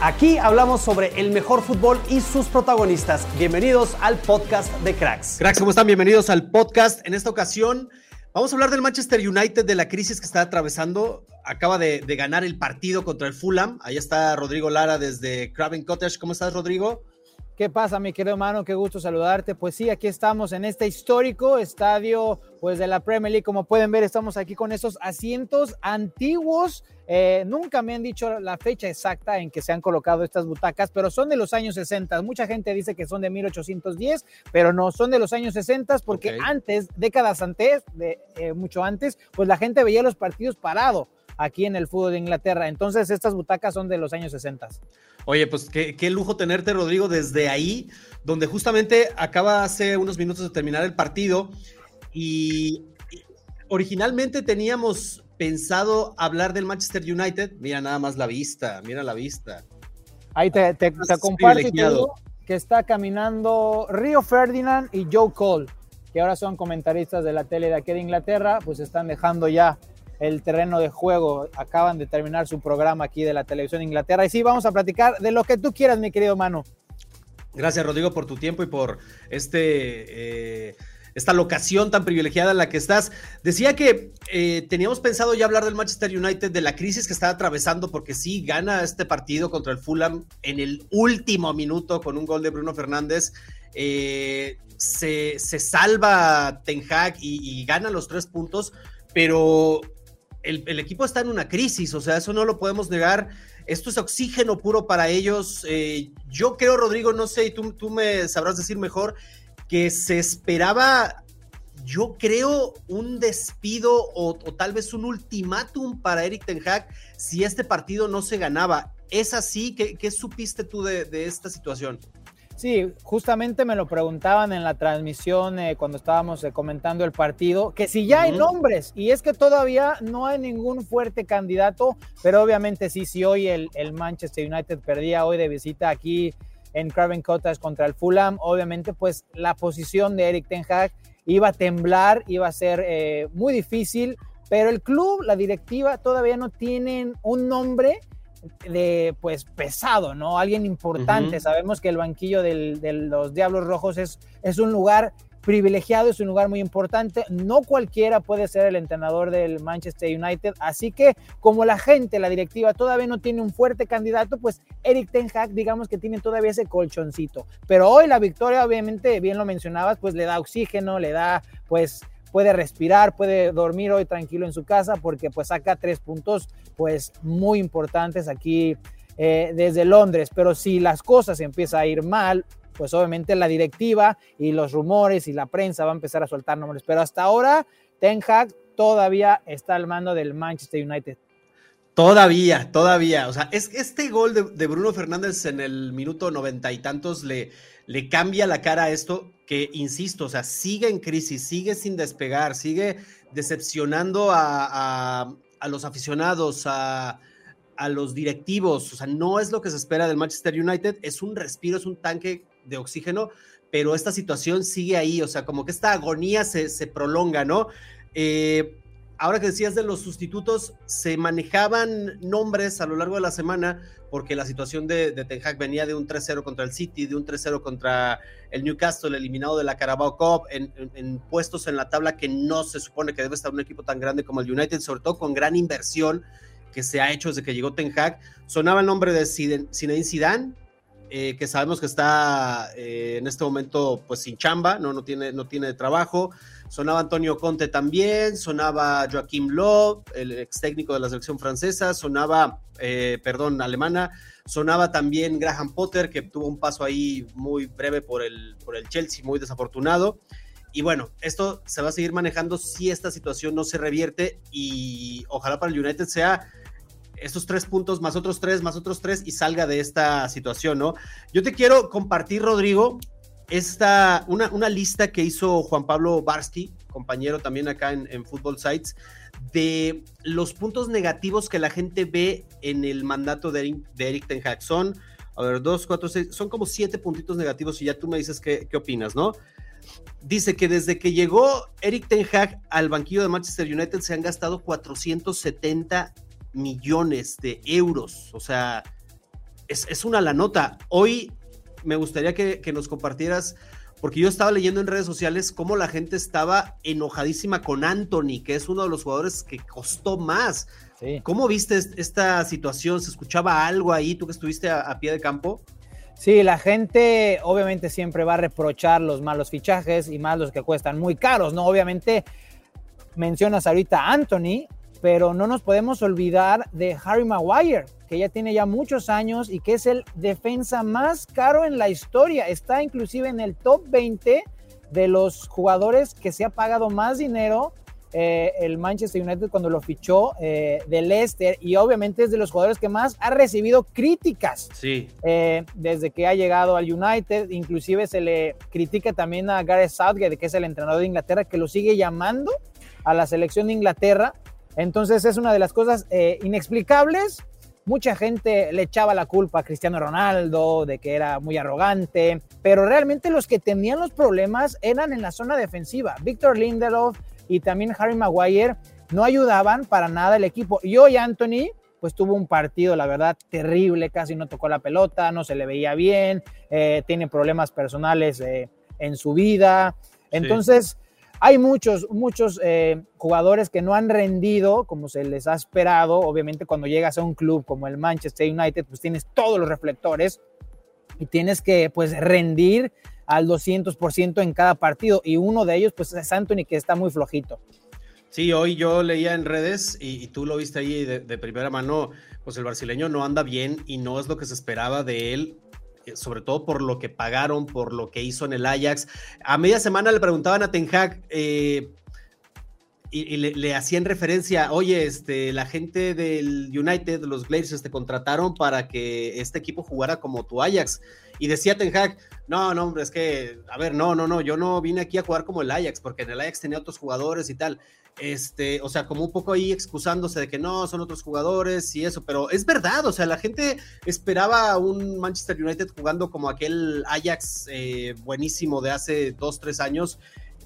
Aquí hablamos sobre el mejor fútbol y sus protagonistas. Bienvenidos al podcast de Cracks. Cracks, ¿cómo están? Bienvenidos al podcast. En esta ocasión vamos a hablar del Manchester United, de la crisis que está atravesando. Acaba de, de ganar el partido contra el Fulham. Ahí está Rodrigo Lara desde Craven Cottage. ¿Cómo estás, Rodrigo? ¿Qué pasa, mi querido hermano? Qué gusto saludarte. Pues sí, aquí estamos en este histórico estadio pues, de la Premier League. Como pueden ver, estamos aquí con esos asientos antiguos. Eh, nunca me han dicho la fecha exacta en que se han colocado estas butacas, pero son de los años 60. Mucha gente dice que son de 1810, pero no, son de los años 60 porque Ok. antes, décadas antes, de, eh, mucho antes, pues la gente veía los partidos parado aquí en el fútbol de Inglaterra. Entonces, estas butacas son de los años 60. Oye, pues qué, qué lujo tenerte, Rodrigo, desde ahí, donde justamente acaba hace unos minutos de terminar el partido. Y originalmente teníamos pensado hablar del Manchester United. Mira nada más la vista, mira la vista. Ahí te, te, te comparto y te privilegiado. digo que está caminando Río Ferdinand y Joe Cole, que ahora son comentaristas de la tele de aquí de Inglaterra, pues están dejando ya el terreno de juego. Acaban de terminar su programa aquí de la televisión Inglaterra. Y sí, vamos a platicar de lo que tú quieras, mi querido Manu. Gracias, Rodrigo, por tu tiempo y por este, eh, esta locación tan privilegiada en la que estás. Decía que eh, teníamos pensado ya hablar del Manchester United, de la crisis que está atravesando, porque sí, gana este partido contra el Fulham en el último minuto con un gol de Bruno Fernández. Eh, se, se salva Ten Hag y gana los tres puntos, pero el, el equipo está en una crisis, o sea, eso no lo podemos negar esto es oxígeno puro para ellos. Eh, yo creo, Rodrigo, no sé, y tú, tú me sabrás decir mejor, que se esperaba, yo creo, un despido o, tal vez un ultimátum para Eric Ten Hag si este partido no se ganaba. ¿Es así? ¿Qué, qué supiste tú de, de esta situación? Sí, justamente me lo preguntaban en la transmisión eh, cuando estábamos eh, comentando el partido, que si ya hay nombres, y es que todavía no hay ningún fuerte candidato, pero obviamente sí, si hoy el, el Manchester United perdía hoy de visita aquí en Craven Cottage contra el Fulham, obviamente pues la posición de Eric Ten Hag iba a temblar, iba a ser eh, muy difícil, pero el club, la directiva todavía no tienen un nombre de pues pesado, ¿no? Alguien importante. Sabemos que el banquillo del- de los Diablos Rojos es, es un lugar privilegiado, es un lugar muy importante. No cualquiera puede ser el entrenador del Manchester United. Así que como la gente, la directiva todavía no tiene un fuerte candidato, pues Eric Ten Hag digamos que tiene todavía ese colchoncito. Pero hoy la victoria, obviamente, bien lo mencionabas, pues le da oxígeno, le da pues puede respirar, puede dormir hoy tranquilo en su casa porque pues saca tres puntos pues muy importantes aquí eh, desde Londres. Pero si las cosas empiezan a ir mal, pues obviamente la directiva y los rumores y la prensa va a empezar a soltar nombres. Pero hasta ahora Ten Hag todavía está al mando del Manchester United. Todavía, todavía. O sea, es este gol de, de Bruno Fernández en el minuto noventa y tantos le, le cambia la cara a esto que, insisto, o sea, sigue en crisis, sigue sin despegar, sigue decepcionando a, a- los aficionados, a, a los directivos. O sea, no es lo que se espera del Manchester United. Es un respiro, es un tanque de oxígeno, pero esta situación sigue ahí. O sea, como que esta agonía se, se prolonga, ¿no? Eh, ahora que decías de los sustitutos, se manejaban nombres a lo largo de la semana porque la situación de, de Ten Hag venía de un 3-0 contra el City, de un 3-0 contra el Newcastle, eliminado de la Carabao Cup, en, puestos en la tabla que no se supone que debe estar un equipo tan grande como el United, sobre todo con gran inversión. que se ha hecho desde que llegó Ten Hag. Sonaba el nombre de Zinedine Zidane, eh, que sabemos que está eh, en este momento pues sin chamba, no, no, tiene, no tiene trabajo. Sonaba Antonio Conte también, sonaba Joaquim Lowe, el ex técnico de la selección francesa, sonaba, eh, perdón, alemana, sonaba también Graham Potter, que tuvo un paso ahí muy breve por el, por el Chelsea, muy desafortunado. Y bueno, esto se va a seguir manejando si esta situación no se revierte y ojalá para el United sea estos tres puntos más otros tres más otros tres y salga de esta situación, ¿no? Yo te quiero compartir, Rodrigo, esta, una, una lista que hizo Juan Pablo Barsky, compañero también acá en, en Football Sites, de los puntos negativos que la gente ve en el mandato de Eric, Ten Hag. Son, a ver, dos, cuatro, seis, son como siete puntitos negativos y ya tú me dices qué, qué opinas, ¿no? Dice que desde que llegó Eric Ten Hag al banquillo de Manchester United se han gastado 470 millones de euros. O sea, es, es una la nota. Hoy me gustaría que, que, nos compartieras, porque yo estaba leyendo en redes sociales cómo la gente estaba enojadísima con Anthony, que es uno de los jugadores que costó más. Sí. ¿Cómo viste esta situación? ¿Se escuchaba algo ahí, tú que estuviste a, a pie de campo? Sí, la gente obviamente siempre va a reprochar los malos fichajes y más los que cuestan muy caros, ¿no? Obviamente mencionas ahorita a Anthony, pero no nos podemos olvidar de Harry Maguire, que ya tiene ya muchos años y que es el defensa más caro en la historia. Está inclusive en el top 20 de los jugadores que se ha pagado más dinero eh, el Manchester United cuando lo fichó eh, de Leicester y obviamente es de los jugadores que más ha recibido críticas sí. eh, desde que ha llegado al United. Inclusive se le critica también a Gareth Southgate, que es el entrenador de Inglaterra, que lo sigue llamando a la selección de Inglaterra entonces es una de las cosas eh, inexplicables. Mucha gente le echaba la culpa a Cristiano Ronaldo de que era muy arrogante, pero realmente los que tenían los problemas eran en la zona defensiva. Víctor Lindelof y también Harry Maguire no ayudaban para nada el equipo. Y hoy Anthony, pues tuvo un partido, la verdad, terrible, casi no tocó la pelota, no se le veía bien, eh, tiene problemas personales eh, en su vida. Entonces... Sí hay muchos, muchos eh, jugadores que no han rendido como se les ha esperado. Obviamente cuando llegas a un club como el Manchester United, pues tienes todos los reflectores y tienes que pues rendir al 200% en cada partido. Y uno de ellos pues es Anthony que está muy flojito. Sí, hoy yo leía en redes y, y tú lo viste ahí de, de, primera mano, pues el brasileño no anda bien y no es lo que se esperaba de él sobre todo por lo que pagaron, por lo que hizo en el Ajax. A media semana le preguntaban a Ten Hag eh, y, le, hacían referencia, oye, este, la gente del United, los Glazers, te contrataron para que este equipo jugara como tu Ajax. Y decía Ten Hag, no, no, hombre, es que, a ver, no, no, no, yo no vine aquí a jugar como el Ajax, porque en el Ajax tenía otros jugadores y tal. Este, o sea, como un poco ahí excusándose de que no, son otros jugadores y eso, pero es verdad, o sea, la gente esperaba un Manchester United jugando como aquel Ajax eh, buenísimo de hace dos, tres años,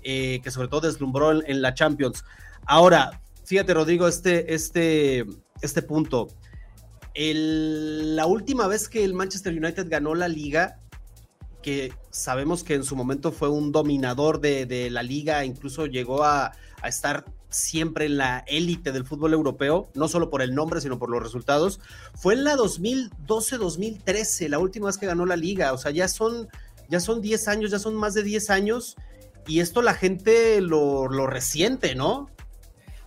eh, que sobre todo deslumbró en, la Champions. Ahora, fíjate, Rodrigo, este, este, este punto. La última vez que el Manchester United ganó la liga, que sabemos que en su momento fue un dominador de, la liga, incluso llegó a estar siempre en la élite del fútbol europeo, no solo por el nombre, sino por los resultados, fue en la 2012-2013, la última vez que ganó la liga, o sea, ya son, ya son 10 años, ya son más de 10 años, y esto la gente lo, lo resiente, ¿no?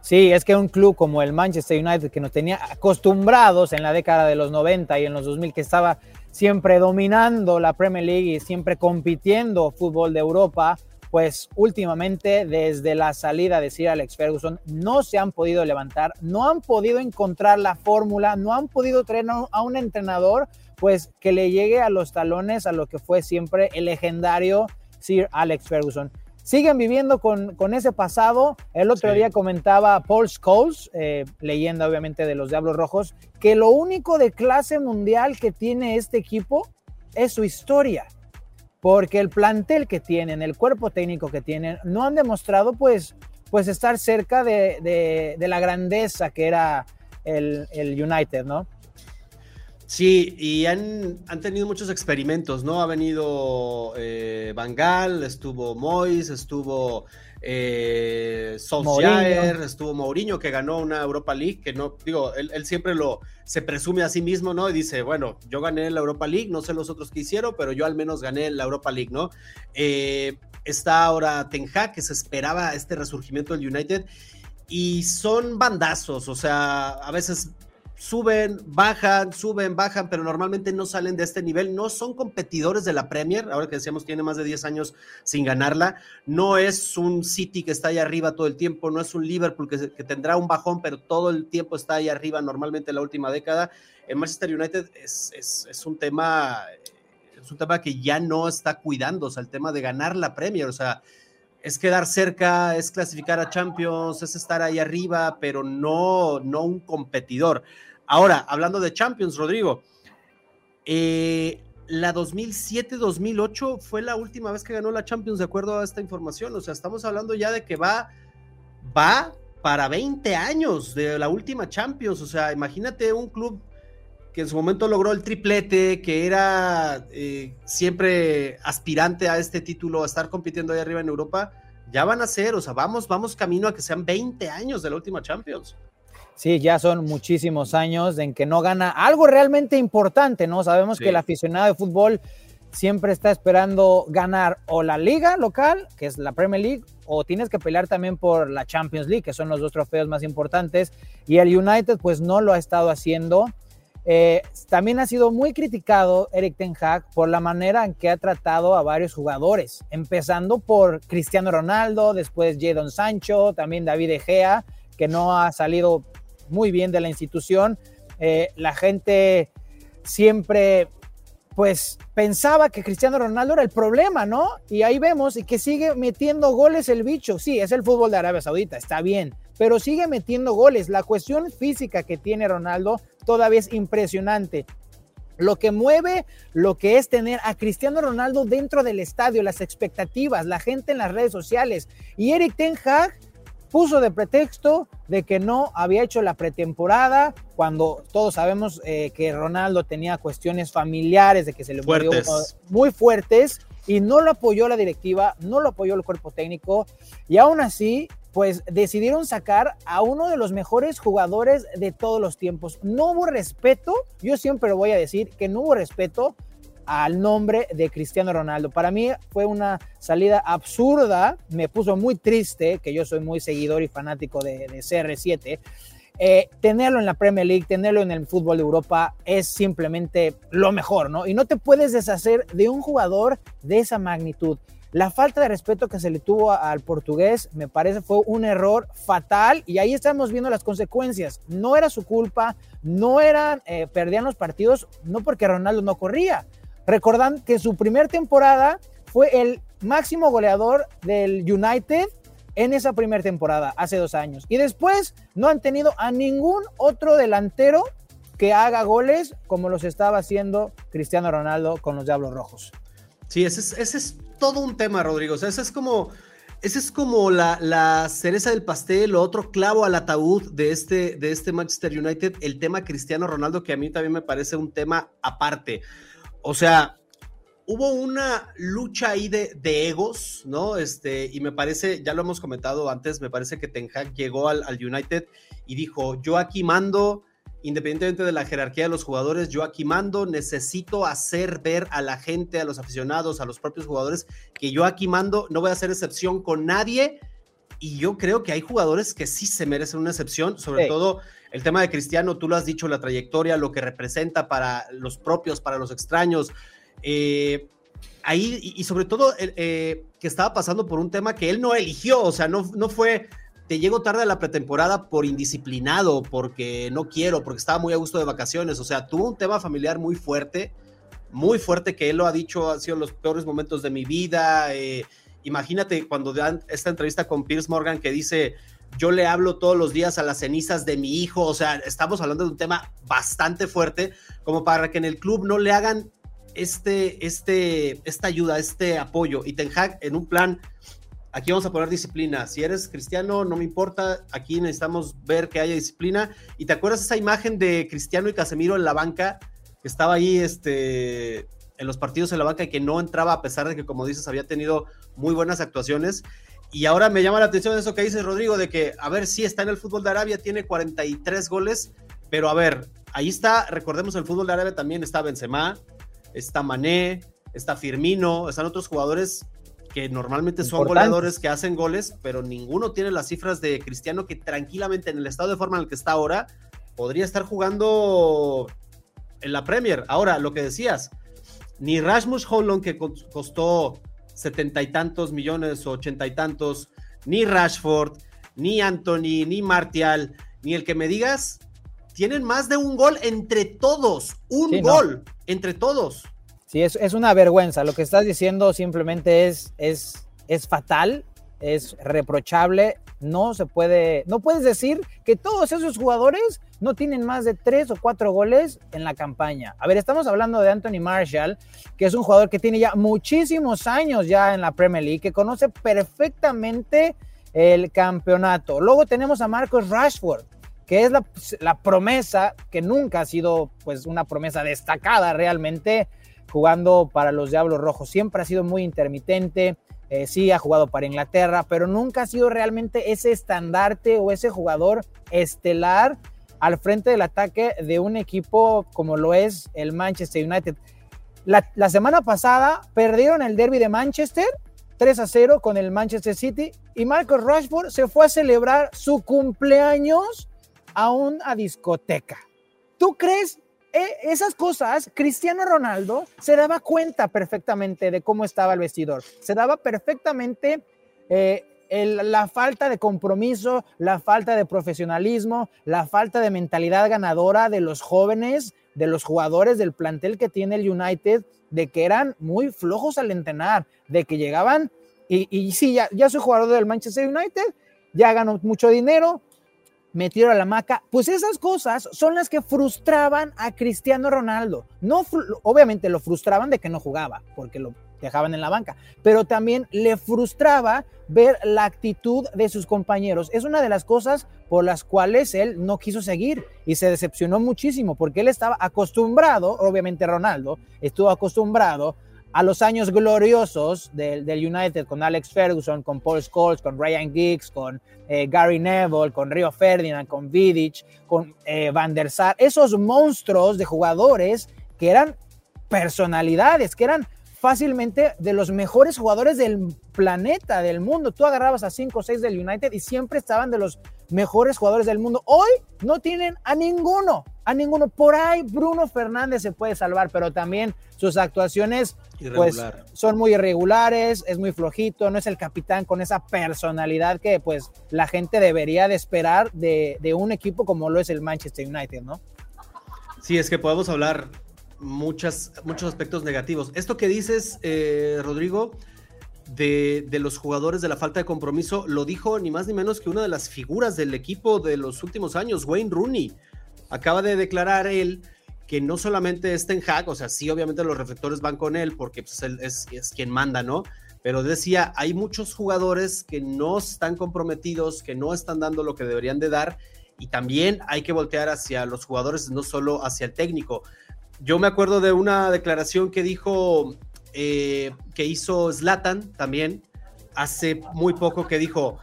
Sí, es que un club como el Manchester United, que nos tenía acostumbrados en la década de los 90 y en los 2000, que estaba siempre dominando la Premier League y siempre compitiendo fútbol de Europa, pues últimamente desde la salida de Sir Alex Ferguson no se han podido levantar, no han podido encontrar la fórmula, no han podido traer a un entrenador pues que le llegue a los talones a lo que fue siempre el legendario Sir Alex Ferguson. Siguen viviendo con, con ese pasado. El otro sí. día comentaba Paul Scholes, eh, leyenda obviamente de los Diablos Rojos, que lo único de clase mundial que tiene este equipo es su historia porque el plantel que tienen, el cuerpo técnico que tienen, no han demostrado pues, pues estar cerca de, de, la grandeza que era el, el, United, ¿no? Sí, y han, han, tenido muchos experimentos, ¿no? Ha venido eh, estuvo Mois, estuvo eh, Solskjaer, estuvo Mourinho que ganó una Europa League, que no, digo, él, siempre lo se presume a sí mismo, ¿no? Y dice, bueno, yo gané la Europa League, no sé los otros que hicieron, pero yo al menos gané la Europa League, ¿no? Eh, está ahora Ten Hag, que se esperaba este resurgimiento del United, y son bandazos, o sea, a veces suben, bajan, suben, bajan, pero normalmente no salen de este nivel, no son competidores de la Premier, ahora que decíamos tiene más de 10 años sin ganarla, no es un City que está ahí arriba todo el tiempo, no es un Liverpool que, tendrá un bajón, pero todo el tiempo está ahí arriba normalmente en la última década. En Manchester United es, es un tema, es un tema que ya no está cuidando, o sea, el tema de ganar la Premier, o sea, es quedar cerca, es clasificar a Champions, es estar ahí arriba, pero no, no un competidor. Ahora, hablando de Champions, Rodrigo, eh, la 2007-2008 fue la última vez que ganó la Champions, de acuerdo a esta información. O sea, estamos hablando ya de que va, va para 20 años de la última Champions. O sea, imagínate un club que en su momento logró el triplete, que era eh, siempre aspirante a este título, a estar compitiendo ahí arriba en Europa, ya van a ser, o sea, vamos, vamos camino a que sean 20 años de la última Champions. Sí, ya son muchísimos años en que no gana algo realmente importante, ¿no? Sabemos que el aficionado de fútbol siempre está esperando ganar o la liga local, que es la Premier League, o tienes que pelear también por la Champions League, que son los dos trofeos más importantes, y el United pues no lo ha estado haciendo. Eh, también ha sido muy criticado Eric Ten Hag por la manera en que ha tratado a varios jugadores, empezando por Cristiano Ronaldo, después Jadon Sancho, también David Egea, que no ha salido muy bien de la institución. Eh, la gente siempre pues pensaba que Cristiano Ronaldo era el problema, ¿no? Y ahí vemos y que sigue metiendo goles el bicho. Sí, es el fútbol de Arabia Saudita, está bien, pero sigue metiendo goles. La cuestión física que tiene Ronaldo todavía es impresionante. Lo que mueve, lo que es tener a Cristiano Ronaldo dentro del estadio, las expectativas, la gente en las redes sociales. Y Eric Ten Hag puso de pretexto de que no había hecho la pretemporada, cuando todos sabemos eh, que Ronaldo tenía cuestiones familiares, de que se le murió muy fuertes, y no lo apoyó la directiva, no lo apoyó el cuerpo técnico, y aún así, pues decidieron sacar a uno de los mejores jugadores de todos los tiempos. No hubo respeto, yo siempre voy a decir, que no hubo respeto al nombre de Cristiano Ronaldo. Para mí fue una salida absurda, me puso muy triste, que yo soy muy seguidor y fanático de, CR7. Eh, tenerlo en la Premier League, tenerlo en el fútbol de Europa es simplemente lo mejor, ¿no? Y no te puedes deshacer de un jugador de esa magnitud. La falta de respeto que se le tuvo al portugués me parece fue un error fatal y ahí estamos viendo las consecuencias. No era su culpa, no eran, eh, perdían los partidos, no porque Ronaldo no corría, Recordan que su primera temporada fue el máximo goleador del United en esa primera temporada, hace dos años. Y después no han tenido a ningún otro delantero que haga goles como los estaba haciendo Cristiano Ronaldo con los Diablos Rojos. Sí, ese es, todo un tema, Rodrigo. O sea, ese es como, ese es como la, la, cereza del pastel o otro clavo al ataúd de este, de este Manchester United, el tema Cristiano Ronaldo, que a mí también me parece un tema aparte o sea, hubo una lucha ahí de, egos, ¿no? Este, y me parece, ya lo hemos comentado antes, me parece que Ten Hag llegó al, United y dijo, yo aquí mando, independientemente de la jerarquía de los jugadores, yo aquí mando, necesito hacer ver a la gente, a los aficionados, a los propios jugadores, que yo aquí mando, no voy a hacer excepción con nadie. Y yo creo que hay jugadores que sí se merecen una excepción, sobre todo el tema de Cristiano, tú lo has dicho, la trayectoria, lo que representa para los propios, para los extraños. Eh, ahí, y, sobre todo, eh, que estaba pasando por un tema que él no eligió, o sea, no, no fue, te llego tarde a la pretemporada por indisciplinado, porque no quiero, porque estaba muy a gusto de vacaciones, o sea, tuvo un tema familiar muy fuerte, muy fuerte, que él lo ha dicho, han sido los peores momentos de mi vida. Eh, imagínate cuando dan esta entrevista con Piers Morgan que dice, yo le hablo todos los días a las cenizas de mi hijo, o sea, estamos hablando de un tema bastante fuerte, como para que en el club no le hagan este, este, esta ayuda, este apoyo. Y Ten Hag en un plan, aquí vamos a poner disciplina. Si eres cristiano, no me importa, aquí necesitamos ver que haya disciplina. Y te acuerdas esa imagen de Cristiano y Casemiro en la banca, que estaba ahí este, en los partidos en la banca y que no entraba a pesar de que, como dices, había tenido muy buenas actuaciones Y ahora me llama la atención eso que dice Rodrigo, de que, a ver, sí está en el fútbol de Arabia, tiene 43 goles, pero a ver, ahí está, recordemos el fútbol de Arabia también está Benzema, está Mané, está Firmino, están otros jugadores que normalmente son goleadores que hacen goles, pero ninguno tiene las cifras de Cristiano que tranquilamente en el estado de forma en el que está ahora podría estar jugando en la Premier. Ahora, lo que decías, ni Rasmus Holland que costó setenta y tantos millones o ochenta y tantos, ni Rashford, ni Anthony, ni Martial, ni el que me digas, tienen más de un gol entre todos, un gol entre todos. Sí, es, es, una vergüenza. Lo que estás diciendo simplemente es, es, es fatal, es reprochable. No se puede, no puedes decir que todos esos jugadores no tienen más de tres o cuatro goles en la campaña. A ver, estamos hablando de Anthony Marshall, que es un jugador que tiene ya muchísimos años ya en la Premier League, que conoce perfectamente el campeonato. Luego tenemos a Marcus Rashford, que es la, la, promesa, que nunca ha sido pues una promesa destacada realmente jugando para los Diablos Rojos. Siempre ha sido muy intermitente, eh, sí ha jugado para Inglaterra, pero nunca ha sido realmente ese estandarte o ese jugador estelar al frente del ataque de un equipo como lo es el Manchester United. La, semana pasada perdieron el derby de Manchester 3 a 0 con el Manchester City y Marcus Rashford se fue a celebrar su cumpleaños a una discoteca. ¿Tú crees esas cosas, Cristiano Ronaldo se daba cuenta perfectamente de cómo estaba el vestidor, se daba perfectamente eh, la falta de compromiso, la falta de profesionalismo, la falta de mentalidad ganadora de los jóvenes, de los jugadores del plantel que tiene el United, de que eran muy flojos al entrenar, de que llegaban y, y sí, ya, ya soy jugador del Manchester United, ya gano mucho dinero, metieron a la maca, pues esas cosas son las que frustraban a Cristiano Ronaldo. No, obviamente lo frustraban de que no jugaba, porque lo dejaban en la banca, pero también le frustraba ver la actitud de sus compañeros. Es una de las cosas por las cuales él no quiso seguir y se decepcionó muchísimo, porque él estaba acostumbrado, obviamente Ronaldo, estuvo acostumbrado a los años gloriosos del, United con Alex Ferguson, con Paul Scholes, con Ryan Giggs, con eh, Gary Neville, con Rio Ferdinand, con Vidic, con eh, Van der Sar, esos monstruos de jugadores que eran personalidades, que eran fácilmente de los mejores jugadores del planeta, del mundo. Tú agarrabas a 5 o 6 del United y siempre estaban de los mejores jugadores del mundo. Hoy no tienen a ninguno, a ninguno. Por ahí Bruno Fernández se puede salvar, pero también sus actuaciones pues, son muy irregulares, es muy flojito, no es el capitán con esa personalidad que pues la gente debería de esperar de, de un equipo como lo es el Manchester United, ¿no? Sí, es que podemos hablar muchas, muchos aspectos negativos. Esto que dices, eh, Rodrigo, de, de, los jugadores de la falta de compromiso, lo dijo ni más ni menos que una de las figuras del equipo de los últimos años, Wayne Rooney. Acaba de declarar él que no solamente es Ten Hag, o sea, sí, obviamente los reflectores van con él porque pues, él es, es quien manda, ¿no? Pero decía, hay muchos jugadores que no están comprometidos, que no están dando lo que deberían de dar, y también hay que voltear hacia los jugadores, no solo hacia el técnico yo me acuerdo de una declaración que dijo, eh, que hizo Zlatan también hace muy poco, que dijo,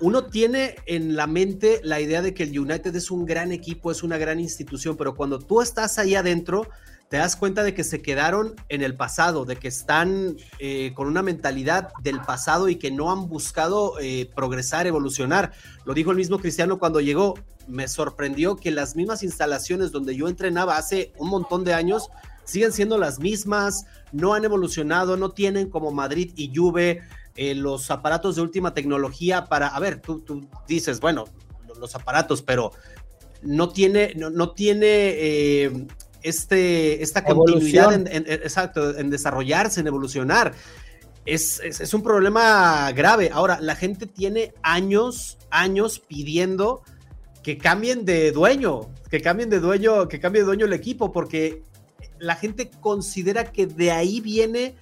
uno tiene en la mente la idea de que el United es un gran equipo, es una gran institución, pero cuando tú estás ahí adentro, te das cuenta de que se quedaron en el pasado, de que están eh, con una mentalidad del pasado y que no han buscado eh, progresar, evolucionar. Lo dijo el mismo Cristiano cuando llegó. Me sorprendió que las mismas instalaciones donde yo entrenaba hace un montón de años siguen siendo las mismas, no han evolucionado, no tienen como Madrid y Juve eh, los aparatos de última tecnología para, a ver, tú, tú dices, bueno, los aparatos, pero no tiene, no, no tiene este, esta continuidad en, exacto, en desarrollarse, en evolucionar. Es, es, un problema grave. Ahora, la gente tiene años, años pidiendo que cambien de dueño, que cambien de dueño, que cambie de dueño el equipo, porque la gente considera que de ahí viene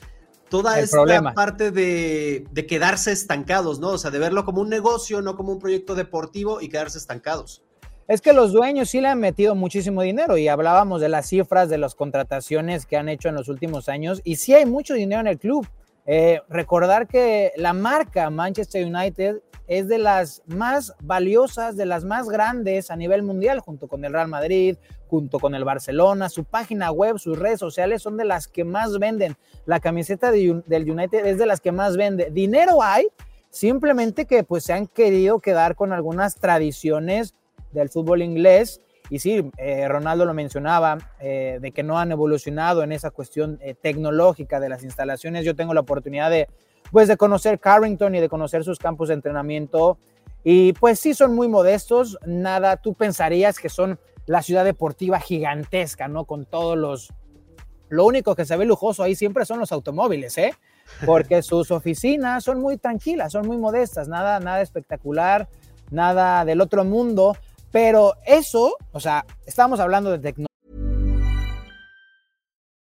toda esta parte de, de, quedarse estancados, ¿no? O sea, de verlo como un negocio, no como un proyecto deportivo y quedarse estancados. Es que los dueños sí le han metido muchísimo dinero y hablábamos de las cifras de las contrataciones que han hecho en los últimos años y sí hay mucho dinero en el club. Eh, recordar que la marca Manchester United es de las más valiosas, de las más grandes a nivel mundial, junto con el Real Madrid, junto con el Barcelona. Su página web, sus redes sociales son de las que más venden. La camiseta del United es de las que más vende. Dinero hay, simplemente que pues se han querido quedar con algunas tradiciones del fútbol inglés. Y sí, eh, Ronaldo lo mencionaba, eh, de que no han evolucionado en esa cuestión eh, tecnológica de las instalaciones. Yo tengo la oportunidad de, pues, de conocer Carrington y de conocer sus campos de entrenamiento. Y pues sí, son muy modestos. Nada, tú pensarías que son la ciudad deportiva gigantesca, ¿no? Con todos los... Lo único que se ve lujoso ahí siempre son los automóviles, ¿eh? Porque sus oficinas son muy tranquilas, son muy modestas, nada, nada espectacular, nada del otro mundo. Pero eso, o sea, estamos hablando de tecnología.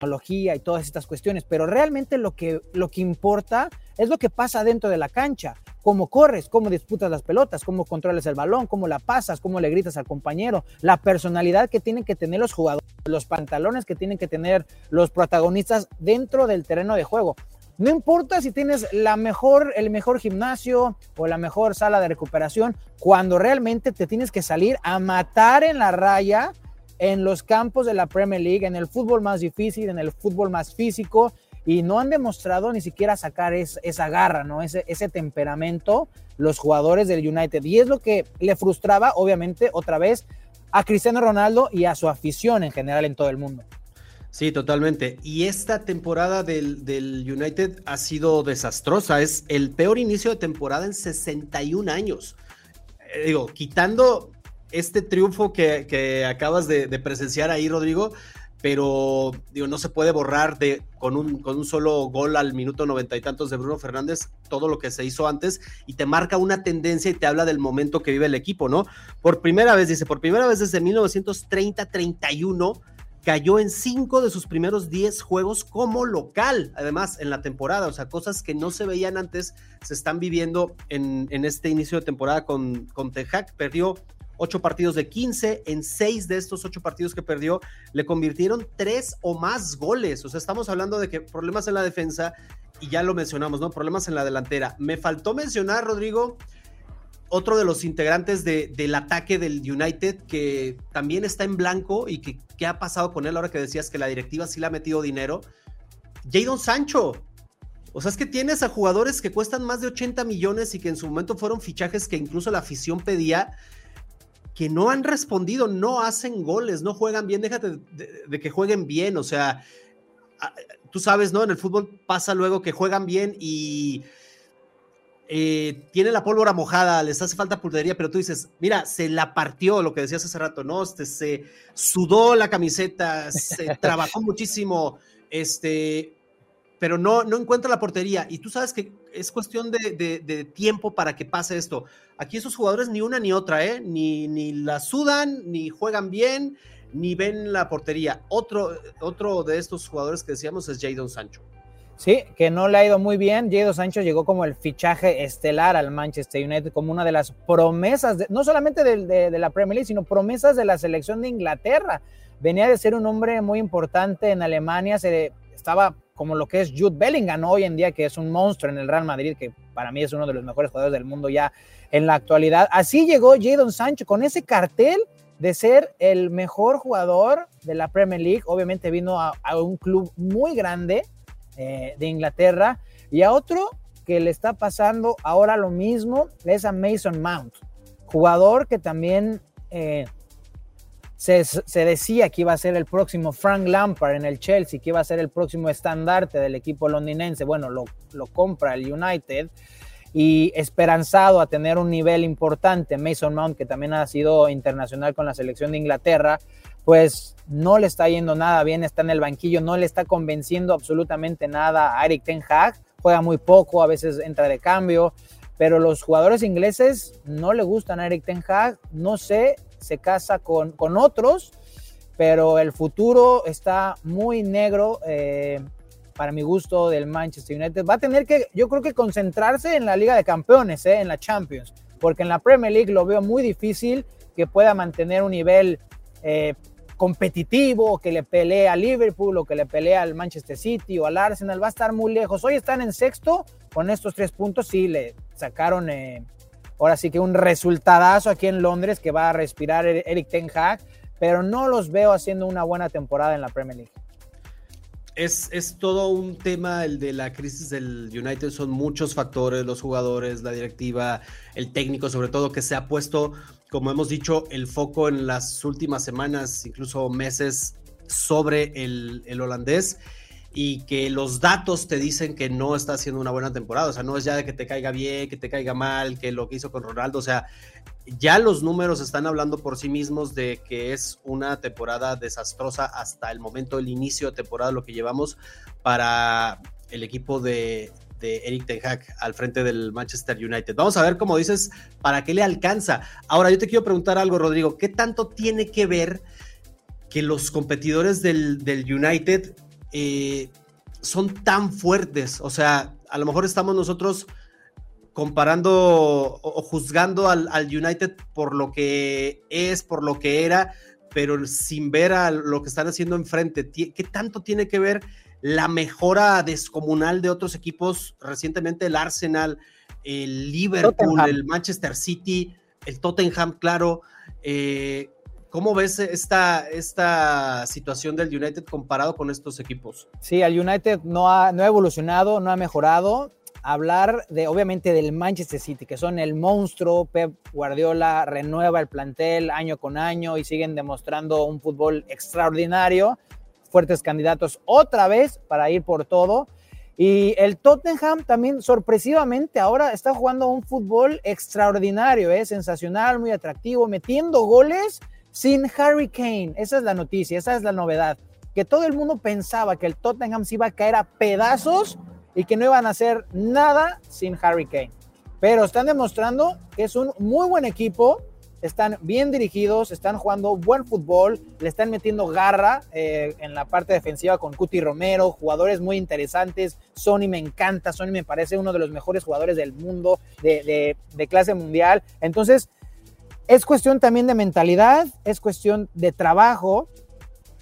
Tecnología y todas estas cuestiones, pero realmente lo que lo que importa es lo que pasa dentro de la cancha, cómo corres, cómo disputas las pelotas, cómo controlas el balón, cómo la pasas, cómo le gritas al compañero, la personalidad que tienen que tener los jugadores, los pantalones que tienen que tener los protagonistas dentro del terreno de juego. No importa si tienes la mejor, el mejor gimnasio o la mejor sala de recuperación, cuando realmente te tienes que salir a matar en la raya en los campos de la Premier League, en el fútbol más difícil, en el fútbol más físico, y no han demostrado ni siquiera sacar esa garra, ¿no? Ese, ese temperamento los jugadores del United. Y es lo que le frustraba, obviamente, otra vez a Cristiano Ronaldo y a su afición en general en todo el mundo. Sí, totalmente. Y esta temporada del, United ha sido desastrosa. Es el peor inicio de temporada en 61 años. Eh, digo, quitando este triunfo que, acabas de, presenciar ahí, Rodrigo, pero digo, no se puede borrar de, con, un, con un solo gol al minuto noventa y tantos de Bruno Fernández todo lo que se hizo antes y te marca una tendencia y te habla del momento que vive el equipo, ¿no? Por primera vez, dice, por primera vez desde 1930-31 cayó en cinco de sus primeros diez juegos como local, además en la temporada, o sea, cosas que no se veían antes se están viviendo en, este inicio de temporada con, con Tejac, perdió ocho partidos de 15, en seis de estos ocho partidos que perdió le convirtieron tres o más goles, o sea, estamos hablando de que problemas en la defensa y ya lo mencionamos, ¿no? Problemas en la delantera. Me faltó mencionar, Rodrigo, otro de los integrantes del ataque del United que también está en blanco y que qué ha pasado con él ahora que decías que la directiva sí le ha metido dinero. Jadon Sancho. O sea, es que tienes a jugadores que cuestan más de 80 millones y que en su momento fueron fichajes que incluso la afición pedía, que no han respondido, no hacen goles, no juegan bien, déjate de que jueguen bien, o sea, tú sabes, ¿no? En el fútbol pasa luego que juegan bien y eh, tiene la pólvora mojada, les hace falta pulvería, pero tú dices, mira, se la partió, lo que decías hace rato, ¿no? Este, se sudó la camiseta, se trabajó muchísimo, este, pero no, no encuentra la portería. Y tú sabes que es cuestión de, tiempo para que pase esto. Aquí esos jugadores ni una ni otra, ¿eh? Ni, ni la sudan, ni juegan bien, ni ven la portería. Otro, otro de estos jugadores que decíamos es Jadon Sancho. Sí, que no le ha ido muy bien. Jadon Sancho llegó como el fichaje estelar al Manchester United, como una de las promesas, no solamente de, la Premier League, sino promesas de la selección de Inglaterra. Venía de ser un hombre muy importante en Alemania, se, estaba como lo que es Jude Bellingham hoy en día, que es un monstruo en el Real Madrid, que para mí es uno de los mejores jugadores del mundo ya en la actualidad. Así llegó Jadon Sancho con ese cartel de ser el mejor jugador de la Premier League. Obviamente vino a un club muy grande, eh, de Inglaterra. Y a otro que le está pasando ahora lo mismo es a Mason Mount, jugador que también eh, se, decía que iba a ser el próximo Frank Lampard en el Chelsea, que iba a ser el próximo estandarte del equipo londinense. Bueno, lo, lo compra el United. y esperanzado a tener un nivel importante, Mason Mount, que también ha sido internacional con la selección de Inglaterra, pues no le está yendo nada bien, está en el banquillo, no le está convenciendo absolutamente nada a Eric Ten Hag, juega muy poco, a veces entra de cambio, pero los jugadores ingleses no le gustan a Eric Ten Hag, no sé, se casa con, con otros, pero el futuro está muy negro. Eh, para mi gusto, del Manchester United. Va a tener que, yo creo que concentrarse en la Liga de Campeones, eh, en la Champions, porque en la Premier League lo veo muy difícil que pueda mantener un nivel eh, competitivo, que le pelee a Liverpool o que le pelee al Manchester City o al Arsenal. Va a estar muy lejos. Hoy están en sexto con estos tres puntos. Sí, le sacaron ahora sí que un resultadazo aquí en Londres que va a respirar Eric Ten Hag, pero no los veo haciendo una buena temporada en la Premier League. Es, todo un tema el de la crisis del United, son muchos factores, los jugadores, la directiva, el técnico sobre todo, que se ha puesto, como hemos dicho, el foco en las últimas semanas, incluso meses, sobre el, el holandés y que los datos te dicen que no está haciendo una buena temporada. O sea, no es ya de que te caiga bien, que te caiga mal, que lo que hizo con Ronaldo. O sea, ya los números están hablando por sí mismos de que es una temporada desastrosa hasta el momento del inicio de temporada, lo que llevamos para el equipo de, de Eric Ten Hag al frente del Manchester United. Vamos a ver, cómo dices, para qué le alcanza. Ahora, yo te quiero preguntar algo, Rodrigo. ¿Qué tanto tiene que ver que los competidores del, del United eh, son tan fuertes. O sea, a lo mejor estamos nosotros comparando o, juzgando al, United por lo que es, por lo que era, pero sin ver a lo que están haciendo enfrente. ¿Qué tanto tiene que ver la mejora descomunal de otros equipos? Recientemente el Arsenal, el Liverpool, el Manchester City, el Tottenham, claro. Eh, ¿Cómo ves esta, esta situación del United comparado con estos equipos? Sí, el United no ha, no ha evolucionado, no ha mejorado. Hablar de, obviamente, del Manchester City, que son el monstruo. Pep Guardiola renueva el plantel año con año y siguen demostrando un fútbol extraordinario. Fuertes candidatos otra vez para ir por todo. Y el Tottenham también sorpresivamente ahora está jugando un fútbol extraordinario, ¿eh? sensacional, muy atractivo, metiendo goles sin Harry Kane. Esa es la noticia, esa es la novedad. Que todo el mundo pensaba que el Tottenham se iba a caer a pedazos y que no iban a hacer nada sin Harry Kane. Pero están demostrando que es un muy buen equipo, están bien dirigidos, están jugando buen fútbol, le están metiendo garra eh, en la parte defensiva con Cuti Romero, jugadores muy interesantes. Sony me encanta, Sony me parece uno de los mejores jugadores del mundo de, de clase mundial. Entonces, es cuestión también de mentalidad, es cuestión de trabajo.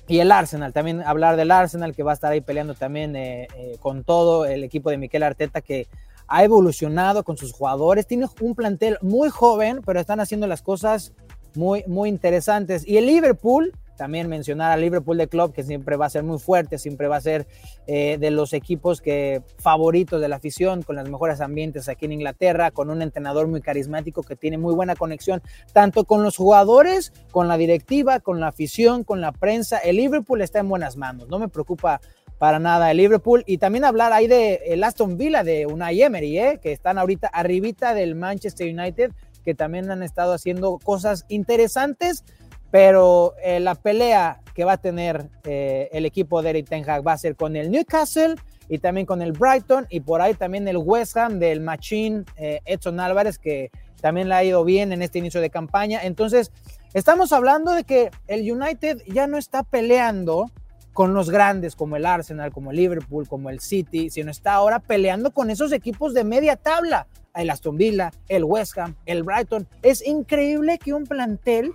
Y el Arsenal, también hablar del Arsenal que va a estar ahí peleando también eh, eh, con todo el equipo de Miquel Arteta que ha evolucionado con sus jugadores. Tiene un plantel muy joven, pero están haciendo las cosas muy, muy interesantes. Y el Liverpool, también mencionar al Liverpool de Club, que siempre va a ser muy fuerte, siempre va a ser eh, de los equipos que favoritos de la afición, con los mejores ambientes aquí en Inglaterra, con un entrenador muy carismático que tiene muy buena conexión, tanto con los jugadores, con la directiva, con la afición, con la prensa. El Liverpool está en buenas manos, no me preocupa para nada el Liverpool. Y también hablar ahí de el Aston Villa, de Unai Emery, ¿eh? que están ahorita arribita del Manchester United, que también han estado haciendo cosas interesantes pero eh, la pelea que va a tener eh, el equipo de Eric Ten Hag va a ser con el Newcastle y también con el Brighton y por ahí también el West Ham del Machine eh, Edson Álvarez que también le ha ido bien en este inicio de campaña. Entonces, estamos hablando de que el United ya no está peleando con los grandes como el Arsenal, como el Liverpool, como el City, sino está ahora peleando con esos equipos de media tabla, el Aston Villa, el West Ham, el Brighton. Es increíble que un plantel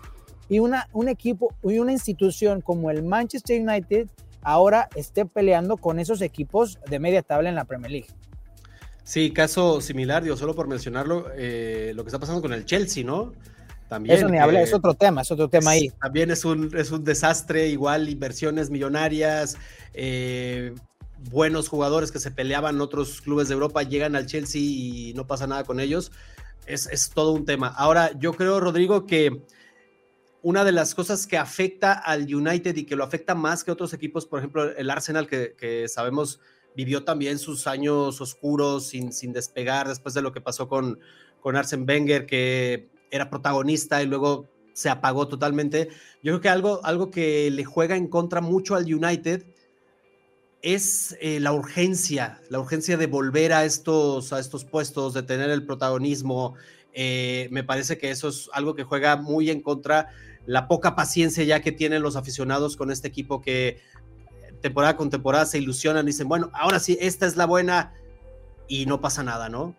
y una, un equipo y una institución como el Manchester United ahora esté peleando con esos equipos de media tabla en la Premier League. Sí, caso similar, digo, solo por mencionarlo, eh, lo que está pasando con el Chelsea, ¿no? También. Eso ni habla, es otro tema, es otro tema ahí. También es un, es un desastre, igual inversiones millonarias, eh, buenos jugadores que se peleaban en otros clubes de Europa llegan al Chelsea y no pasa nada con ellos. Es, es todo un tema. Ahora, yo creo, Rodrigo, que una de las cosas que afecta al United y que lo afecta más que otros equipos, por ejemplo, el Arsenal, que, sabemos vivió también sus años oscuros sin, sin despegar después de lo que pasó con, con Arsen Wenger, que era protagonista y luego se apagó totalmente. Yo creo que algo, algo que le juega en contra mucho al United es eh, la urgencia, la urgencia de volver a estos, a estos puestos, de tener el protagonismo. Eh, me parece que eso es algo que juega muy en contra la poca paciencia ya que tienen los aficionados con este equipo que temporada con temporada se ilusionan, dicen, bueno, ahora sí, esta es la buena y no pasa nada, ¿no?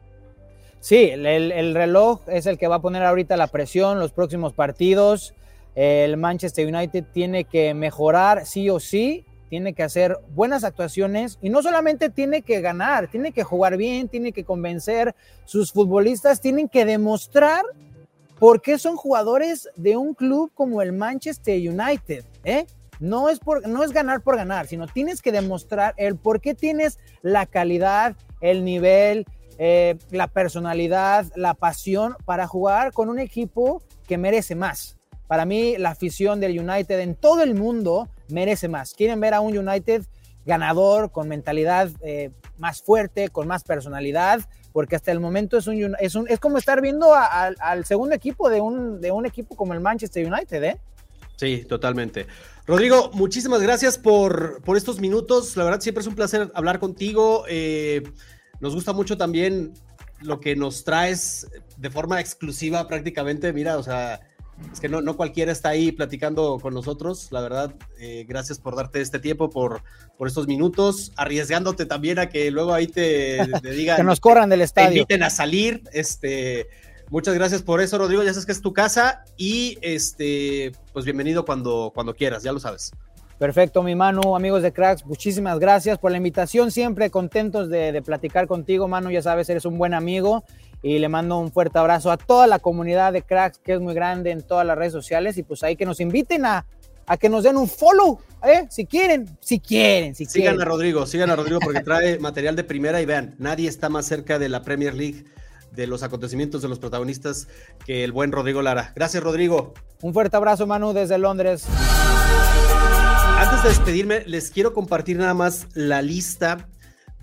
Sí, el, reloj es el que va a poner ahorita la presión, los próximos partidos. El Manchester United tiene que mejorar sí o sí, tiene que hacer buenas actuaciones y no solamente tiene que ganar, tiene que jugar bien, tiene que convencer, sus futbolistas tienen que demostrar por qué son jugadores de un club como el Manchester United. ¿eh? No es, por, no es ganar por ganar, sino tienes que demostrar el por qué tienes la calidad, el nivel, eh, la personalidad, la pasión para jugar con un equipo que merece más. Para mí, la afición del United en todo el mundo merece más. Quieren ver a un United ganador, con mentalidad eh, más fuerte, con más personalidad, porque hasta el momento es, un, es, un, es como estar viendo al segundo equipo de un, de un equipo como el Manchester United, ¿eh? Sí, totalmente. Rodrigo, muchísimas gracias por, por estos minutos. La verdad, siempre es un placer hablar contigo. Eh, nos gusta mucho también lo que nos traes de forma exclusiva prácticamente. Mira, o sea, es que no, no cualquiera está ahí platicando con nosotros. La verdad, eh, gracias por darte este tiempo, por, por estos minutos, arriesgándote también a que luego ahí te, digan. que nos corran del estadio. Te inviten a salir. Este, muchas gracias por eso, Rodrigo. Ya sabes que es tu casa y este, pues bienvenido cuando, cuando quieras, ya lo sabes. Perfecto, mi mano, amigos de Cracks, muchísimas gracias por la invitación. Siempre contentos de, de platicar contigo, mano. Ya sabes, eres un buen amigo y le mando un fuerte abrazo a toda la comunidad de cracks que es muy grande en todas las redes sociales y pues ahí que nos inviten a, a que nos den un follow, ¿eh? si quieren, si quieren, si sigan a Rodrigo, sigan a Rodrigo porque trae material de primera y vean, nadie está más cerca de la Premier League, de los acontecimientos, de los protagonistas que el buen Rodrigo Lara. Gracias Rodrigo. Un fuerte abrazo Manu desde Londres. Antes de despedirme, les quiero compartir nada más la lista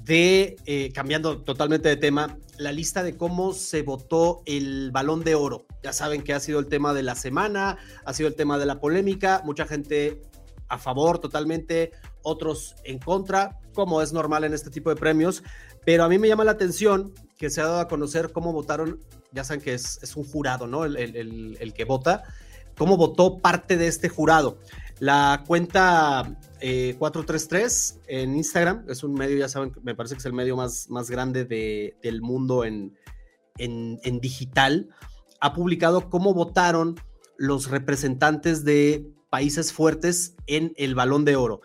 de, eh, cambiando totalmente de tema, la lista de cómo se votó el balón de oro. Ya saben que ha sido el tema de la semana, ha sido el tema de la polémica, mucha gente a favor totalmente, otros en contra, como es normal en este tipo de premios, pero a mí me llama la atención que se ha dado a conocer cómo votaron, ya saben que es, un jurado, ¿no? El, el que vota, cómo votó parte de este jurado. La cuenta 433 eh, en Instagram es un medio, ya saben, me parece que es el medio más, más grande del mundo en, en, digital. Ha publicado cómo votaron los representantes de países fuertes en el balón de oro.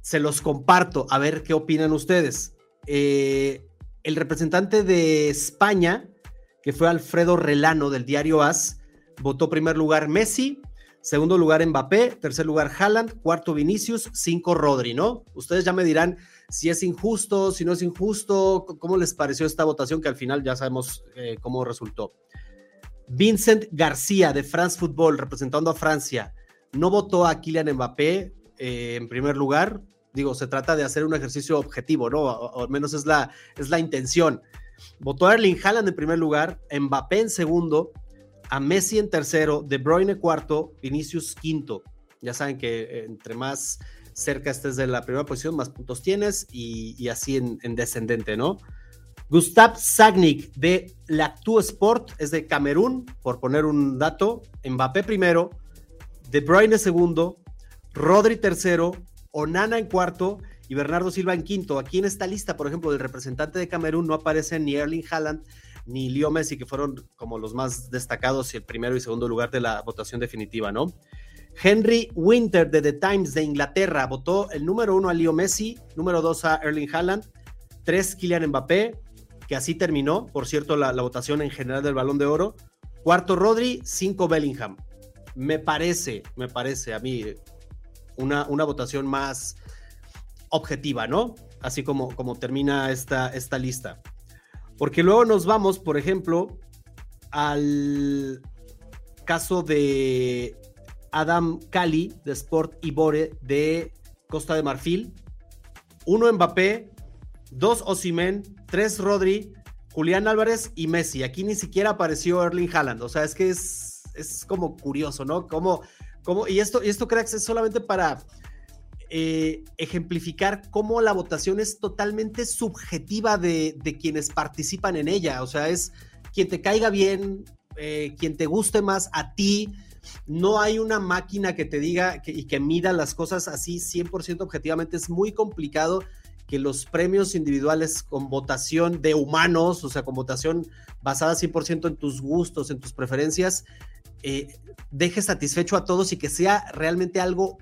Se los comparto, a ver qué opinan ustedes. Eh, el representante de España, que fue Alfredo Relano del diario AS, votó primer lugar Messi, Segundo lugar Mbappé, tercer lugar Haaland, cuarto Vinicius, cinco Rodri, ¿no? Ustedes ya me dirán si es injusto, si no es injusto, cómo les pareció esta votación que al final ya sabemos eh, cómo resultó. Vincent García de France Football, representando a Francia, no votó a Kylian Mbappé eh, en primer lugar. Digo, se trata de hacer un ejercicio objetivo, ¿no? O, al menos es la, es la intención. Votó a Erling Haaland en primer lugar, Mbappé en segundo, a Messi en tercero, De Bruyne cuarto, Vinicius quinto. Ya saben que eh, entre más cerca estés de la primera posición, más puntos tienes y, así en, descendente, ¿no? Gustav Sagnik de Lactu Sport es de Camerún, por poner un dato. Mbappé primero, De Bruyne segundo, Rodri tercero, Onana en cuarto y Bernardo Silva en quinto. Aquí en esta lista, por ejemplo, del representante de Camerún no aparece ni Erling Haaland ni Leo Messi, que fueron como los más destacados y el primero y segundo lugar de la votación definitiva, ¿no? Henry Winter de The Times de Inglaterra votó el número uno a Leo Messi, número dos a Erling Haaland, tres Kylian Mbappé, que así terminó, por cierto, la, votación en general del Balón de Oro. Cuarto Rodri, cinco Bellingham. Me parece, me parece a mí una, una votación más objetiva, ¿no? Así como, como termina esta, esta lista. Porque luego nos vamos, por ejemplo, al caso de Adam Cali de Sport Ibore de Costa de Marfil. Uno Mbappé, dos Osimen, tres Rodri, Julián Álvarez y Messi. Aquí ni siquiera apareció Erling Haaland. O sea, es que es, es como curioso, ¿no? Como, como, y esto, y esto, cracks, es solamente para eh, ejemplificar cómo la votación es totalmente subjetiva de, quienes participan en ella. O sea, es quien te caiga bien, eh, quien te guste más a ti. No hay una máquina que te diga y que mida las cosas así 100% objetivamente. Es muy complicado que los premios individuales con votación de humanos, o sea, con votación basada 100% en tus gustos, en tus preferencias, eh, deje satisfecho a todos y que sea realmente algo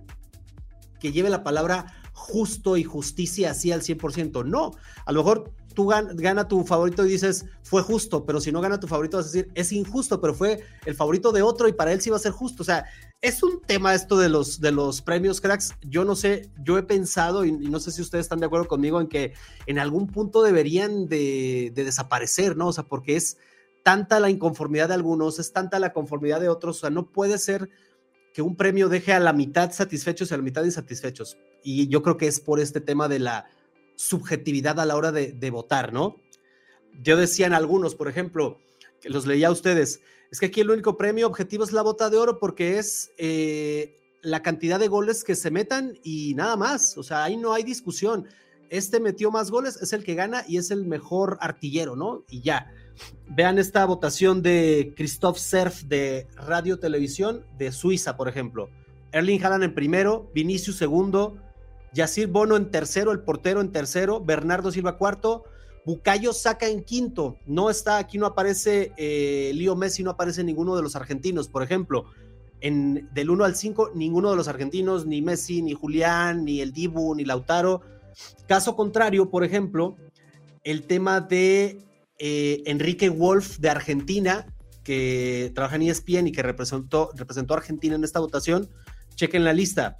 que lleve la palabra justo y justicia así al 100%. No, a lo mejor tú gana, tu favorito y dices, fue justo, pero si no gana tu favorito vas a decir, es injusto, pero fue el favorito de otro y para él sí va a ser justo. O sea, es un tema esto de los, de los premios cracks. Yo no sé, yo he pensado y, no sé si ustedes están de acuerdo conmigo en que en algún punto deberían de, de desaparecer, ¿no? O sea, porque es tanta la inconformidad de algunos, es tanta la conformidad de otros, o sea, no puede ser que un premio deje a la mitad satisfechos y a la mitad insatisfechos. Y yo creo que es por este tema de la subjetividad a la hora de, votar, ¿no? Yo decía en algunos, por ejemplo, que los leía a ustedes, es que aquí el único premio objetivo es la bota de oro porque es eh, la cantidad de goles que se metan y nada más. O sea, ahí no hay discusión. Este metió más goles, es el que gana y es el mejor artillero, ¿no? Y ya. Vean esta votación de Christoph Serf de Radio Televisión de Suiza, por ejemplo. Erling Haaland en primero, Vinicius segundo, Yacir Bono en tercero, el portero en tercero, Bernardo Silva cuarto, Bucayo saca en quinto. No está, aquí no aparece eh, Messi, no aparece ninguno de los argentinos, por ejemplo. En, del 1 al 5, ninguno de los argentinos, ni Messi, ni Julián, ni el Dibu, ni Lautaro. Caso contrario, por ejemplo, el tema de eh, Enrique Wolf de Argentina, que trabaja en ESPN y que representó, representó a Argentina en esta votación. Chequen la lista.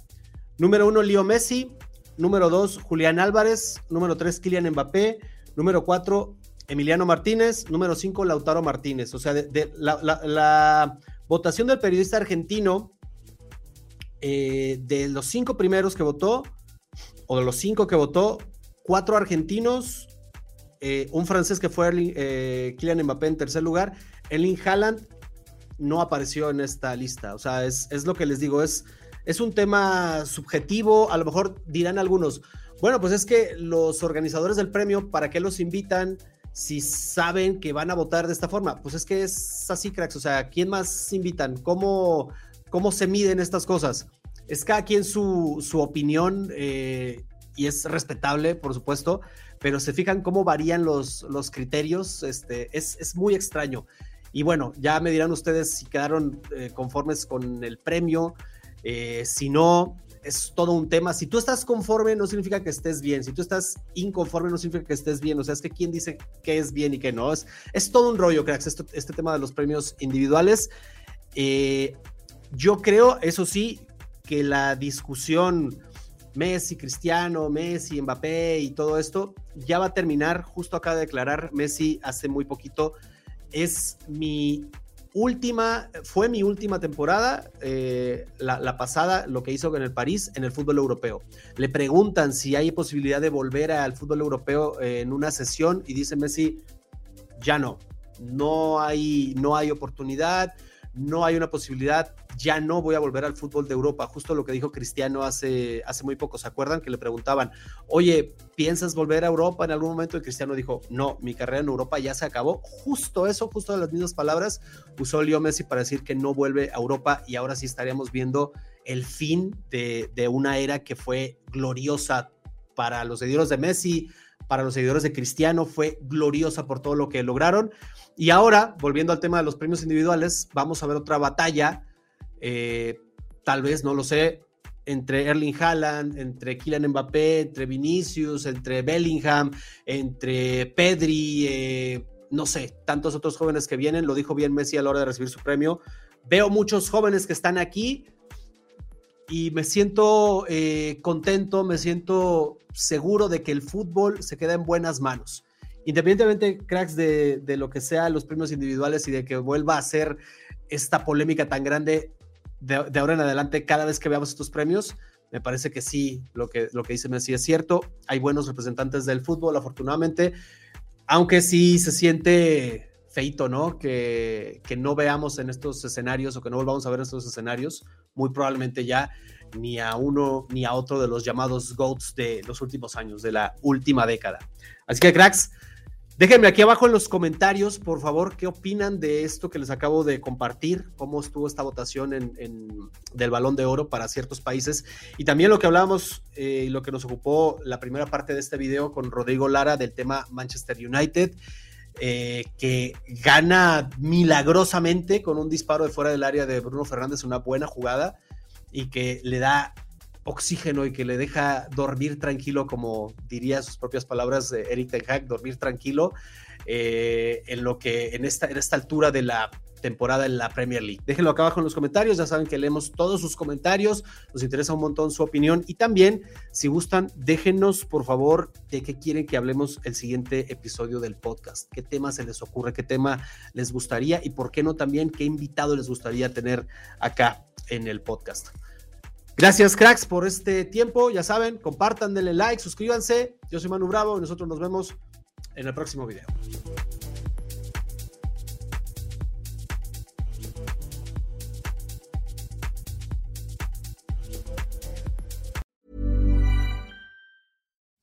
Número uno, Leo Messi. Número dos, Julián Álvarez. Número tres, Kylian Mbappé. Número cuatro, Emiliano Martínez. Número cinco, Lautaro Martínez. O sea, de, la, votación del periodista argentino, eh, de los cinco primeros que votó, o de los cinco que votó, cuatro argentinos, eh, un francés que fue eh, Kylian Mbappé en tercer lugar, Erling Haaland no apareció en esta lista. O sea, es, es lo que les digo, es es un tema subjetivo, a lo mejor dirán algunos, bueno, pues es que los organizadores del premio, ¿para qué los invitan si saben que van a votar de esta forma? Pues es que es así, cracks, o sea, ¿quién más invitan? ¿Cómo, cómo se miden estas cosas? Es cada quien su, su opinión eh, y es respetable, por supuesto, pero se fijan cómo varían los, los criterios, este, es, es muy extraño. Y bueno, ya me dirán ustedes si quedaron eh, conformes con el premio, eh, si no, es todo un tema. Si tú estás conforme, no significa que estés bien. Si tú estás inconforme, no significa que estés bien. O sea, es que quién dice qué es bien y qué no. Es, es todo un rollo, cracks, este, este tema de los premios individuales. Yo creo, eso sí, que la discusión Messi, Cristiano, Messi, Mbappé y todo esto ya va a terminar. Justo acaba de declarar Messi hace muy poquito. Es mi última, fue mi última temporada, eh, la, pasada, lo que hizo en el París, en el fútbol europeo. Le preguntan si hay posibilidad de volver al fútbol europeo eh, en una sesión y dice Messi, ya no, no hay, no hay oportunidad, no hay una posibilidad, ya no voy a volver al fútbol de Europa. Justo lo que dijo Cristiano hace, hace muy poco, ¿se acuerdan? Que le preguntaban, oye, ¿piensas volver a Europa en algún momento? Y Cristiano dijo, no, mi carrera en Europa ya se acabó. Justo eso, justo de las mismas palabras, usó Leo Messi para decir que no vuelve a Europa y ahora sí estaríamos viendo el fin de, de una era que fue gloriosa para los seguidores de Messi, para los seguidores de Cristiano, fue gloriosa por todo lo que lograron. Y ahora, volviendo al tema de los premios individuales, vamos a ver otra batalla, eh, tal vez, no lo sé, entre Erling Haaland, entre Kylian Mbappé, entre Vinicius, entre Bellingham, entre Pedri, eh, no sé, tantos otros jóvenes que vienen, lo dijo bien Messi a la hora de recibir su premio. Veo muchos jóvenes que están aquí y me siento eh, contento, me siento seguro de que el fútbol se queda en buenas manos independientemente, cracks, de, lo que sea los premios individuales y de que vuelva a ser esta polémica tan grande de, ahora en adelante cada vez que veamos estos premios, me parece que sí, lo que, lo que dice Messi es cierto. Hay buenos representantes del fútbol, afortunadamente, aunque sí se siente feito, ¿no? Que, no veamos en estos escenarios o que no volvamos a ver en estos escenarios, muy probablemente ya ni a uno ni a otro de los llamados GOATs de los últimos años, de la última década. Así que, cracks, Déjenme aquí abajo en los comentarios, por favor, qué opinan de esto que les acabo de compartir, cómo estuvo esta votación en, del balón de oro para ciertos países y también lo que hablábamos eh, y lo que nos ocupó la primera parte de este video con Rodrigo Lara del tema Manchester United. Eh, que gana milagrosamente con un disparo de fuera del área de Bruno Fernández, una buena jugada, y que le da oxígeno y que le deja dormir tranquilo, como diría sus propias palabras Eric Ten Hag, dormir tranquilo eh, en lo que en esta, en esta altura de la temporada en la Premier League. Déjenlo acá abajo en los comentarios, ya saben que leemos todos sus comentarios, nos interesa un montón su opinión y también, si gustan, déjenos por favor de qué quieren que hablemos el siguiente episodio del podcast, qué tema se les ocurre, qué tema les gustaría y por qué no también qué invitado les gustaría tener acá en el podcast. Gracias, cracks, por este tiempo. Ya saben, compartan, denle like, suscríbanse. Yo soy Manu Bravo y nosotros nos vemos en el próximo video.